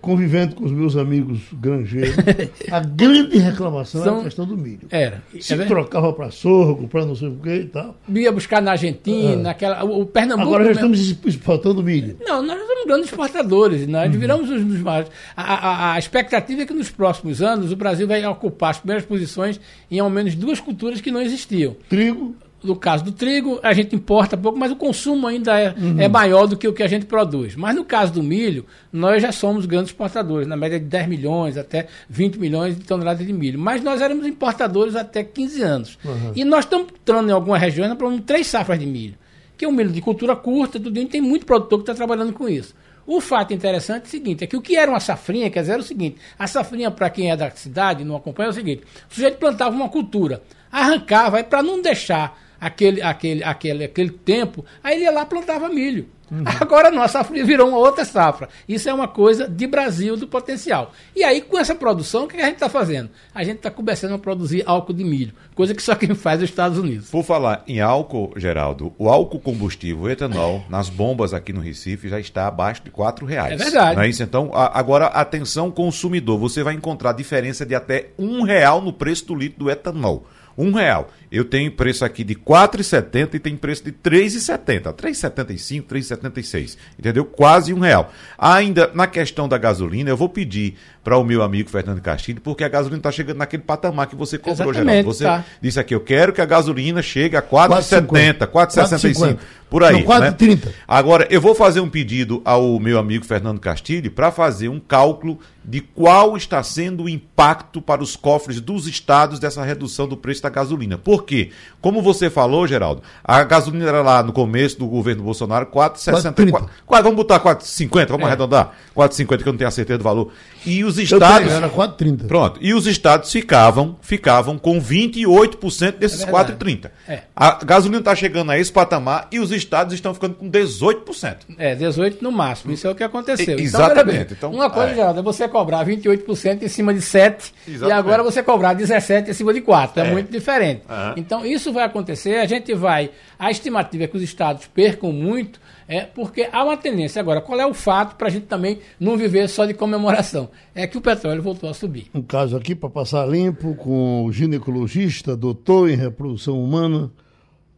convivendo com os meus amigos granjeiros, a grande reclamação São... era a questão do milho. Era. Se é trocava para sorgo, para não sei o que e tal. Ia buscar na Argentina, é. o Pernambuco. Agora já estamos exportando milho. Não, nós somos grandes exportadores. Nós uhum. viramos os, os a, a, a, expectativa é que nos próximos anos o Brasil vai ocupar as primeiras posições em ao menos duas culturas que não existiam. Trigo no caso do trigo, a gente importa pouco, mas o consumo ainda é, uhum. é maior do que o que a gente produz. Mas no caso do milho, nós já somos grandes exportadores, na média de 10 milhões até 20 milhões de toneladas de milho. Mas nós éramos importadores até 15 anos. Uhum. E nós estamos entrando em algumas regiões para três safras de milho, que é um milho de cultura curta, tudo, e tem muito produtor que está trabalhando com isso. O fato interessante é o seguinte, é que o que era uma safrinha, quer dizer, era o seguinte, a safrinha, para quem é da cidade, não acompanha, é o seguinte, o sujeito plantava uma cultura, arrancava, para não deixar aquele, aquele, aquele, aquele tempo, aí ele ia lá plantava milho. Uhum. Agora não, a safra virou uma outra safra. Isso é uma coisa de Brasil do potencial. E aí, com essa produção, o que a gente está fazendo? A gente está começando a produzir álcool de milho, coisa que só quem faz é os Estados Unidos. Por falar em álcool, Geraldo, o álcool combustível, o etanol, nas bombas aqui no Recife já está abaixo de R$ reais. É verdade. É isso? Então, a, agora, atenção consumidor, você vai encontrar diferença de até um real no preço do litro do etanol. Um real. Eu tenho preço aqui de R$ 4,70 e tem preço de R$ 3,70. R$ 3,75, R$ 3,76. Entendeu? Quase um real. Ainda na questão da gasolina, eu vou pedir para o meu amigo Fernando Castilho, porque a gasolina está chegando naquele patamar que você comprou, Geraldo. Você tá. disse aqui, eu quero que a gasolina chegue a R$ 4,70, R$ 4,65. Por aí. Não, 4,30. Né? Agora, eu vou fazer um pedido ao meu amigo Fernando Castilho para fazer um cálculo de qual está sendo o impacto para os cofres dos estados dessa redução do preço da gasolina. Por quê? Como você falou, Geraldo, a gasolina era lá no começo do governo Bolsonaro 4,60. Vamos botar 4,50, vamos é. arredondar. 4,50 que eu não tenho a certeza do valor. E os estados. era 4,30. Pronto. E os estados ficavam, ficavam com 28% desses é 4,30. É. A gasolina está chegando a esse patamar e os estados estão ficando com 18%. É, 18% no máximo. Isso é o que aconteceu. Então, exatamente. Então, uma coisa, é. Geraldo, é você cobrar 28% em cima de 7% exatamente. e agora você cobrar 17% em cima de 4%. É, é muito diferente. Uhum. Então, isso vai acontecer. A gente vai. A estimativa é que os estados percam muito é porque há uma tendência. Agora, qual é o fato para a gente também não viver só de comemoração? É que o petróleo voltou a subir. Um caso aqui para passar limpo com o ginecologista, doutor em reprodução humana,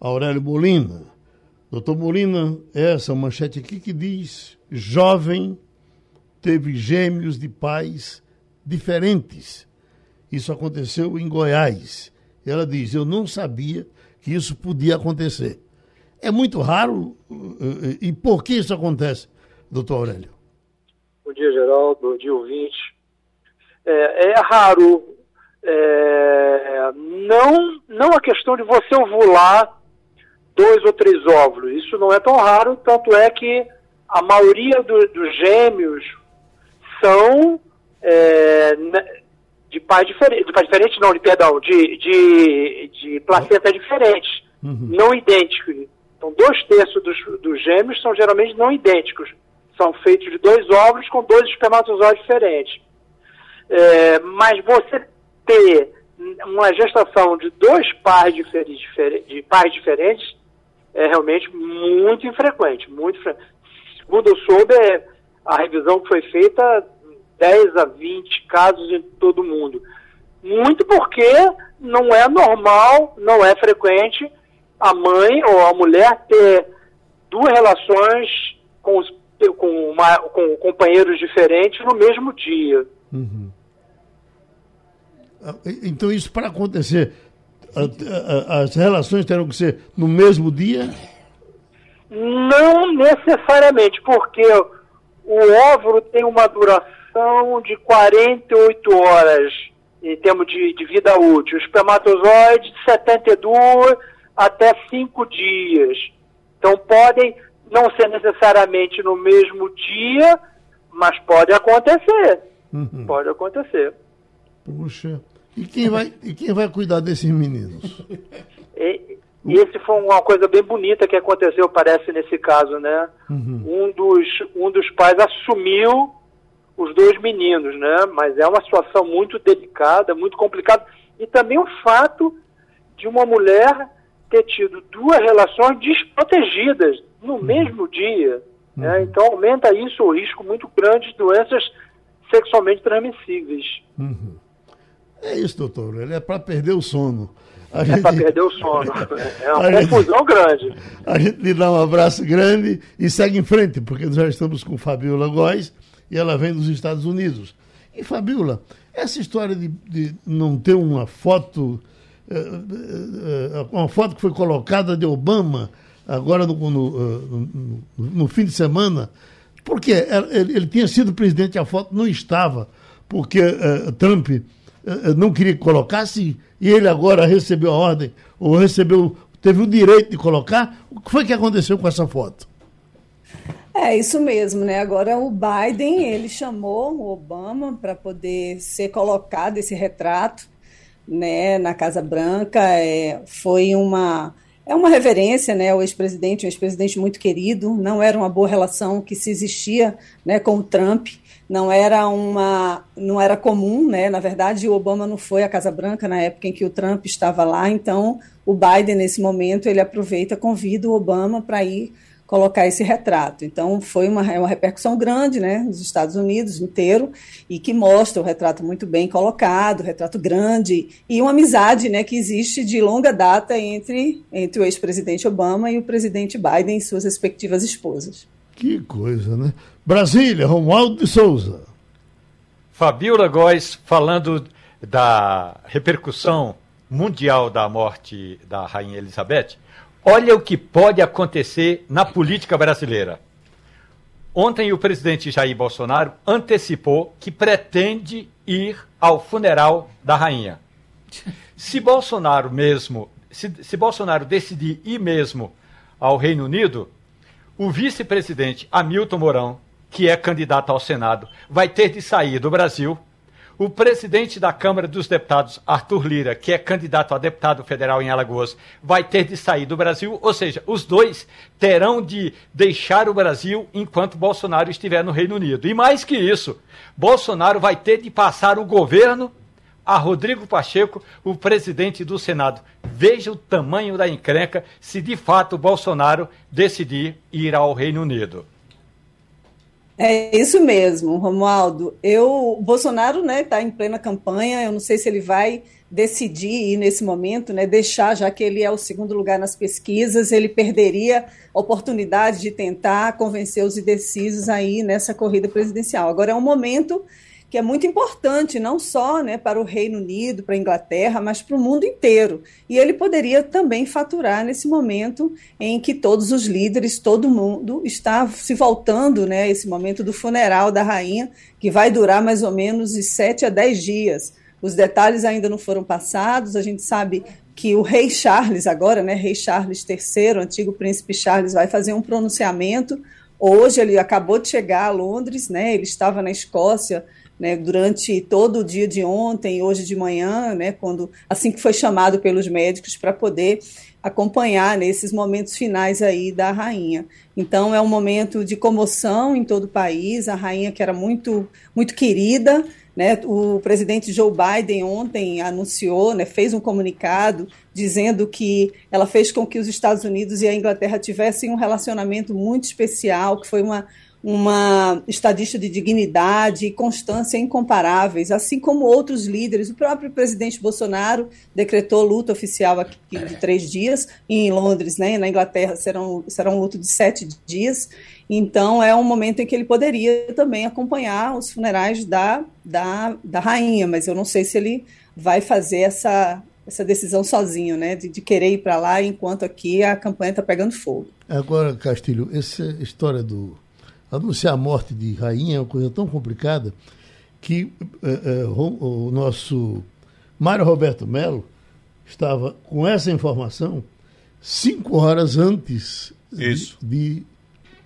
Aurélio Molina. Doutor Molina, essa manchete aqui que diz: jovem teve gêmeos de pais diferentes. Isso aconteceu em Goiás. Ela diz: Eu não sabia que isso podia acontecer. É muito raro. Eh, e por que isso acontece, doutor Aurélio? Bom dia, Geraldo. Bom dia, ouvinte. É, é raro. É, não, não a questão de você ovular dois ou três óvulos. Isso não é tão raro, tanto é que a maioria do, dos gêmeos são é, de pais diferentes, de pais diferentes não, de perdão, de, de, de placenta diferentes, uhum. não idênticos. Então, dois terços dos, dos gêmeos são geralmente não idênticos. São feitos de dois óvulos com dois espermatozoides diferentes. É, mas você ter uma gestação de dois diferentes, de pais diferentes é realmente muito infrequente, muito Segundo eu soube, é, a revisão que foi feita 10 a 20 casos em todo o mundo. Muito porque não é normal, não é frequente a mãe ou a mulher ter duas relações com, os, com, uma, com companheiros diferentes no mesmo dia. Uhum. Ah, então, isso para acontecer, as relações terão que ser no mesmo dia? Não necessariamente, porque o óvulo tem uma duração de 48 horas em termos de, de vida útil. O espermatozoide, 72 até cinco dias. Então podem não ser necessariamente no mesmo dia, mas pode acontecer. Uhum. Pode acontecer. Puxa. E quem vai, e quem vai cuidar desses meninos? E, esse foi uma coisa bem bonita que aconteceu, parece, nesse caso, né? Uhum. Um, dos, um dos pais assumiu os dois meninos, né? Mas é uma situação muito delicada, muito complicada. E também o fato de uma mulher ter tido duas relações desprotegidas no uhum. mesmo dia. Né? Uhum. Né? Então aumenta isso o risco muito grande de doenças sexualmente transmissíveis. Uhum. É isso, doutor. Ele é para perder o sono. A é gente... para perder o sono. É uma a confusão gente... grande. A gente lhe dá um abraço grande e segue em frente, porque nós já estamos com Fabiola Góes e ela vem dos Estados Unidos. E Fabiola, essa história de, de não ter uma foto, uma foto que foi colocada de Obama agora no, no, no, no fim de semana, porque ele, ele, tinha sido presidente, a foto não estava, porque uh, Trump não queria que colocasse e ele agora recebeu a ordem, ou recebeu, teve o direito de colocar. O que foi que aconteceu com essa foto? É isso mesmo, né? Agora o Biden ele chamou o Obama para poder ser colocado esse retrato, né, na Casa Branca. É, foi uma é uma reverência, né, ao ex-presidente, um ex-presidente muito querido. Não era uma boa relação que se existia, né, com o Trump. Não era uma, não era comum, né? Na verdade, o Obama não foi à Casa Branca na época em que o Trump estava lá. Então, o Biden nesse momento ele aproveita, convida o Obama para ir colocar esse retrato. Então, foi uma, é uma repercussão grande né, nos Estados Unidos inteiro e que mostra o retrato muito bem colocado, retrato grande e uma amizade né, que existe de longa data entre, entre o ex-presidente Obama e o presidente Biden e suas respectivas esposas. Que coisa, né? Brasília, Romualdo de Souza. Fabiola Góes falando da repercussão mundial da morte da Rainha Elizabeth. Olha o que pode acontecer na política brasileira. Ontem o presidente Jair Bolsonaro antecipou que pretende ir ao funeral da rainha. Se Bolsonaro mesmo, se, se Bolsonaro decidir ir mesmo ao Reino Unido, o vice-presidente Hamilton Mourão, que é candidato ao Senado, vai ter de sair do Brasil o presidente da Câmara dos Deputados, Arthur Lira, que é candidato a deputado federal em Alagoas, vai ter de sair do Brasil, ou seja, os dois terão de deixar o Brasil enquanto Bolsonaro estiver no Reino Unido. E mais que isso, Bolsonaro vai ter de passar o governo a Rodrigo Pacheco, o presidente do Senado. Veja o tamanho da encrenca se de fato Bolsonaro decidir ir ao Reino Unido. É isso mesmo, Romualdo. Eu, o Bolsonaro, né, está em plena campanha. Eu não sei se ele vai decidir ir nesse momento, né, deixar, já que ele é o segundo lugar nas pesquisas, ele perderia a oportunidade de tentar convencer os indecisos aí nessa corrida presidencial. Agora é um momento que é muito importante, não só né, para o Reino Unido, para a Inglaterra, mas para o mundo inteiro. E ele poderia também faturar nesse momento em que todos os líderes, todo mundo está se voltando, né, esse momento do funeral da rainha, que vai durar mais ou menos de sete a dez dias. Os detalhes ainda não foram passados, a gente sabe que o rei Charles, agora, né, rei Charles III, antigo príncipe Charles, vai fazer um pronunciamento. Hoje ele acabou de chegar a Londres, né, ele estava na Escócia né, durante todo o dia de ontem hoje de manhã, né, quando assim que foi chamado pelos médicos para poder acompanhar nesses momentos finais aí da rainha. Então é um momento de comoção em todo o país. A rainha que era muito muito querida, né? O presidente Joe Biden ontem anunciou, né, fez um comunicado dizendo que ela fez com que os Estados Unidos e a Inglaterra tivessem um relacionamento muito especial, que foi uma uma estadista de dignidade e constância incomparáveis, assim como outros líderes. O próprio presidente Bolsonaro decretou luta oficial aqui de três dias, e em Londres, né, na Inglaterra, será um, será um luto de sete dias. Então, é um momento em que ele poderia também acompanhar os funerais da, da, da rainha, mas eu não sei se ele vai fazer essa, essa decisão sozinho, né, de, de querer ir para lá, enquanto aqui a campanha está pegando fogo. Agora, Castilho, essa história do anunciar a morte de rainha é uma coisa tão complicada que é, é, o nosso Mário Roberto Melo estava com essa informação cinco horas antes Isso. de,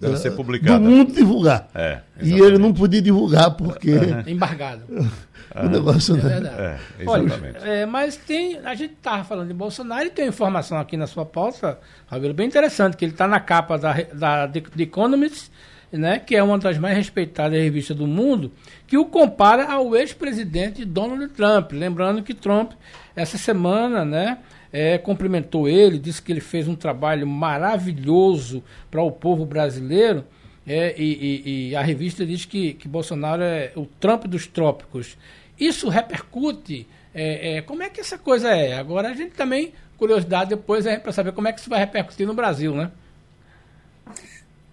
de uh, ser publicada. do mundo divulgar. É, e ele não podia divulgar porque. Embargado. o negócio é verdade. É, exatamente. Olha, é, mas tem. A gente estava falando de Bolsonaro e tem informação aqui na sua pauta, Rabelo, bem interessante, que ele está na capa da, da The Economist né, que é uma das mais respeitadas revistas do mundo, que o compara ao ex-presidente Donald Trump. Lembrando que Trump, essa semana, né, é, cumprimentou ele, disse que ele fez um trabalho maravilhoso para o povo brasileiro. é, e, e, e, a revista diz que, que Bolsonaro é o Trump dos trópicos. Isso repercute? É, é, como é que essa coisa é? Agora a gente também, curiosidade depois é para saber como é que isso vai repercutir no Brasil, né?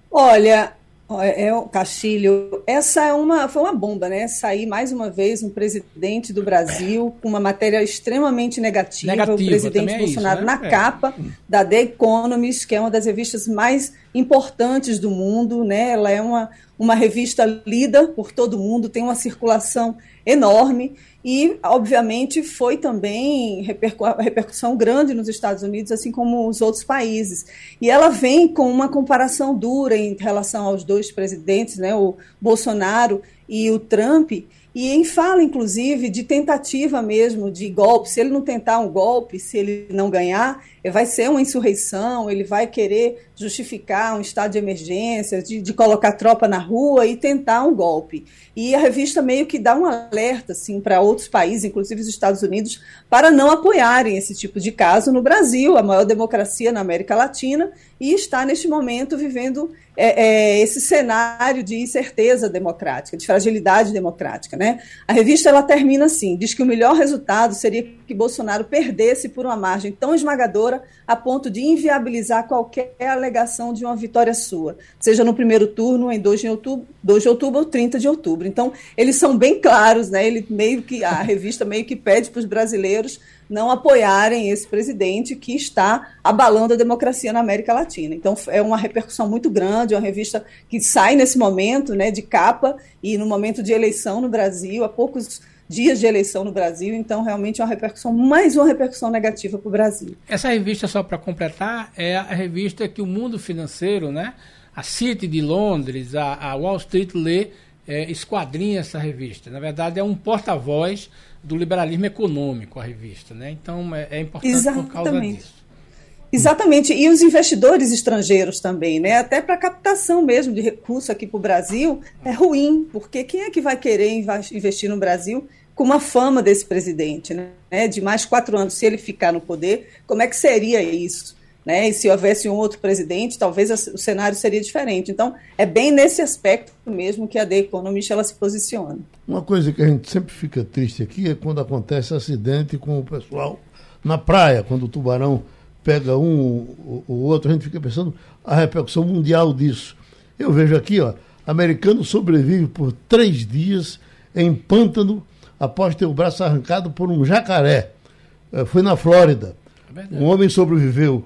Olha, é, é, Castilho, essa é uma, foi uma bomba, né? Sair mais uma vez um presidente do Brasil com uma matéria extremamente negativa, negativa o presidente Bolsonaro é isso, né? na é. capa da The Economist, que é uma das revistas mais importantes do mundo, né? Ela é uma, uma revista lida por todo mundo, tem uma circulação enorme e, obviamente, foi também repercu repercussão grande nos Estados Unidos, assim como os outros países. E ela vem com uma comparação dura em relação aos dois presidentes, né, o Bolsonaro e o Trump, e em fala, inclusive, de tentativa mesmo de golpe. Se ele não tentar um golpe, se ele não ganhar, vai ser uma insurreição, ele vai querer justificar um estado de emergência, de, de, colocar tropa na rua e tentar um golpe. E a revista meio que dá um alerta assim, para outros países, inclusive os Estados Unidos, para não apoiarem esse tipo de caso no Brasil, a maior democracia na América Latina, e está neste momento vivendo é, é, esse cenário de incerteza democrática, de fragilidade democrática. Né? A revista ela termina assim: diz que o melhor resultado seria que Bolsonaro perdesse por uma margem tão esmagadora a ponto de inviabilizar qualquer alegação de uma vitória sua, seja no primeiro turno, em 2 de outubro, 2 de outubro ou 30 de outubro. Então, eles são bem claros, né? Ele meio que a revista meio que pede para os brasileiros não apoiarem esse presidente que está abalando a democracia na América Latina. Então é uma repercussão muito grande, é uma revista que sai nesse momento, né, de capa e no momento de eleição no Brasil, há poucos dias de eleição no Brasil, então realmente é uma repercussão, mais uma repercussão negativa para o Brasil. Essa revista, só para completar, é a revista que o mundo financeiro, né, a City de Londres, a, a Wall Street lê, é, esquadrinha essa revista. Na verdade, é um porta-voz do liberalismo econômico, a revista. Né? Então, é, é importante Exatamente. por causa disso. Exatamente, e os investidores estrangeiros também, né? Até para captação mesmo de recursos aqui para o Brasil é ruim, porque quem é que vai querer investir no Brasil com uma fama desse presidente, né? De mais quatro anos, se ele ficar no poder, como é que seria isso? Né? E se houvesse um outro presidente, talvez o cenário seria diferente. Então, é bem nesse aspecto mesmo que a The Economist ela se posiciona. Uma coisa que a gente sempre fica triste aqui é quando acontece acidente com o pessoal na praia, quando o tubarão pega um o outro, a gente fica pensando a repercussão mundial disso. Eu vejo aqui, ó, americano sobrevive por três dias em pântano após ter o braço arrancado por um jacaré. Eh, foi na Flórida. É um homem sobreviveu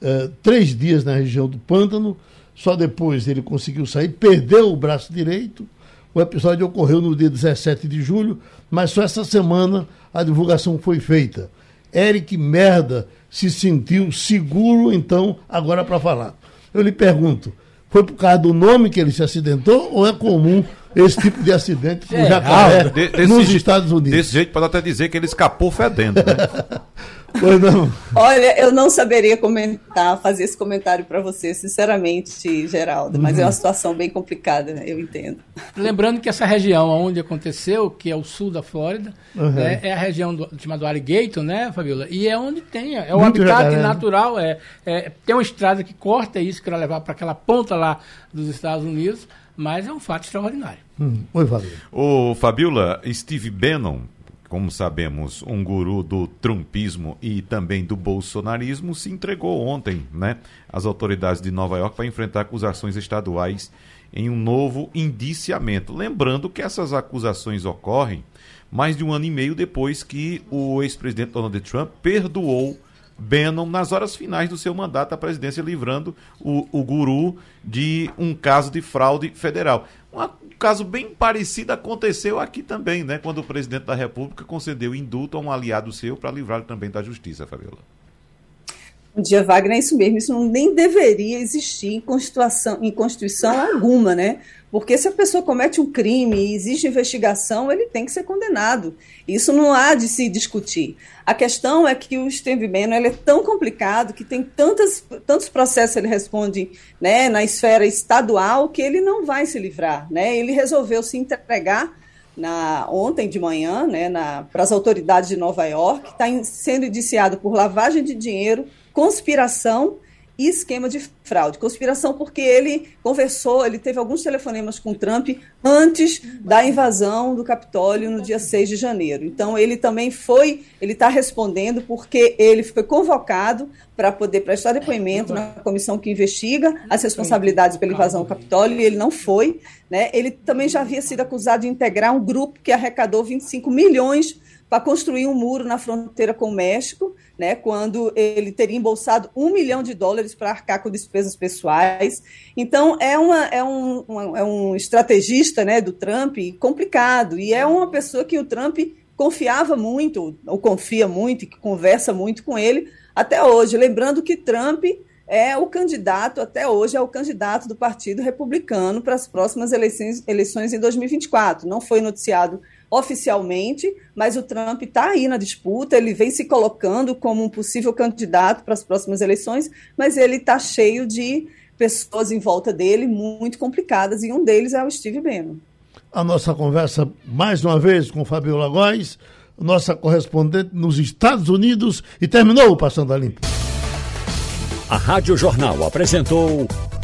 uh, três dias na região do pântano, só depois ele conseguiu sair, perdeu o braço direito. O episódio ocorreu no dia 17 de julho, mas só essa semana a divulgação foi feita. Eric Merda se sentiu seguro, então, agora para falar. Eu lhe pergunto, foi por causa do nome que ele se acidentou ou é comum esse tipo de acidente com é, jacaré de, nos Estados Unidos? Desse jeito pode até dizer que ele escapou fedendo, né? Pois não. Olha, eu não saberia comentar, fazer esse comentário para você, sinceramente, Geraldo, mas uhum. é uma situação bem complicada, né? eu entendo. Lembrando que essa região onde aconteceu, que é o sul da Flórida, uhum. né, é a região do, chamada Alligator, né, Fabiola? E é onde tem, é o Muito habitat natural, é, é, tem uma estrada que corta isso, que vai levar para aquela ponta lá dos Estados Unidos, mas é um fato extraordinário. Hum. Oi. Ô, Fabiola, Steve Bannon, como sabemos, um guru do trumpismo e também do bolsonarismo, se entregou ontem né, às autoridades de Nova York para enfrentar acusações estaduais em um novo indiciamento. Lembrando que essas acusações ocorrem mais de um ano e meio depois que o ex-presidente Donald Trump perdoou Bannon nas horas finais do seu mandato à presidência, livrando o, o guru de um caso de fraude federal. Uma caso bem parecido aconteceu aqui também, né? Quando o presidente da República concedeu indulto a um aliado seu para livrar também da justiça, Fabiola. Bom dia, Wagner, é isso mesmo. Isso nem deveria existir em Constituição, em Constituição alguma, né? Porque se a pessoa comete um crime e existe investigação, ele tem que ser condenado. Isso não há de se discutir. A questão é que o estendimento ele é tão complicado que tem tantas, tantos processos ele responde né, na esfera estadual que ele não vai se livrar. Né? Ele resolveu se entregar na, ontem de manhã né, para as autoridades de Nova York, está sendo indiciado por lavagem de dinheiro conspiração e esquema de fraude. Conspiração porque ele conversou, ele teve alguns telefonemas com Trump antes da invasão do Capitólio no dia 6 de janeiro. Então ele também foi, ele está respondendo porque ele foi convocado para poder prestar depoimento na comissão que investiga as responsabilidades pela invasão do Capitólio e ele não foi. Né? Ele também já havia sido acusado de integrar um grupo que arrecadou 25 milhões para construir um muro na fronteira com o México, né, quando ele teria embolsado um milhão de dólares para arcar com despesas pessoais. Então, é, uma, é, um, uma, é um estrategista né, do Trump complicado, e é uma pessoa que o Trump confiava muito, ou confia muito, e que conversa muito com ele até hoje. Lembrando que Trump é o candidato, até hoje, é o candidato do Partido Republicano para as próximas eleições, eleições em 2024. Não foi noticiado oficialmente, mas o Trump está aí na disputa, ele vem se colocando como um possível candidato para as próximas eleições, mas ele está cheio de pessoas em volta dele muito complicadas, e um deles é o Steve Bannon. A nossa conversa, mais uma vez, com Fabiola Góes, nossa correspondente nos Estados Unidos, e terminou o Passando a Limpo. A Rádio Jornal apresentou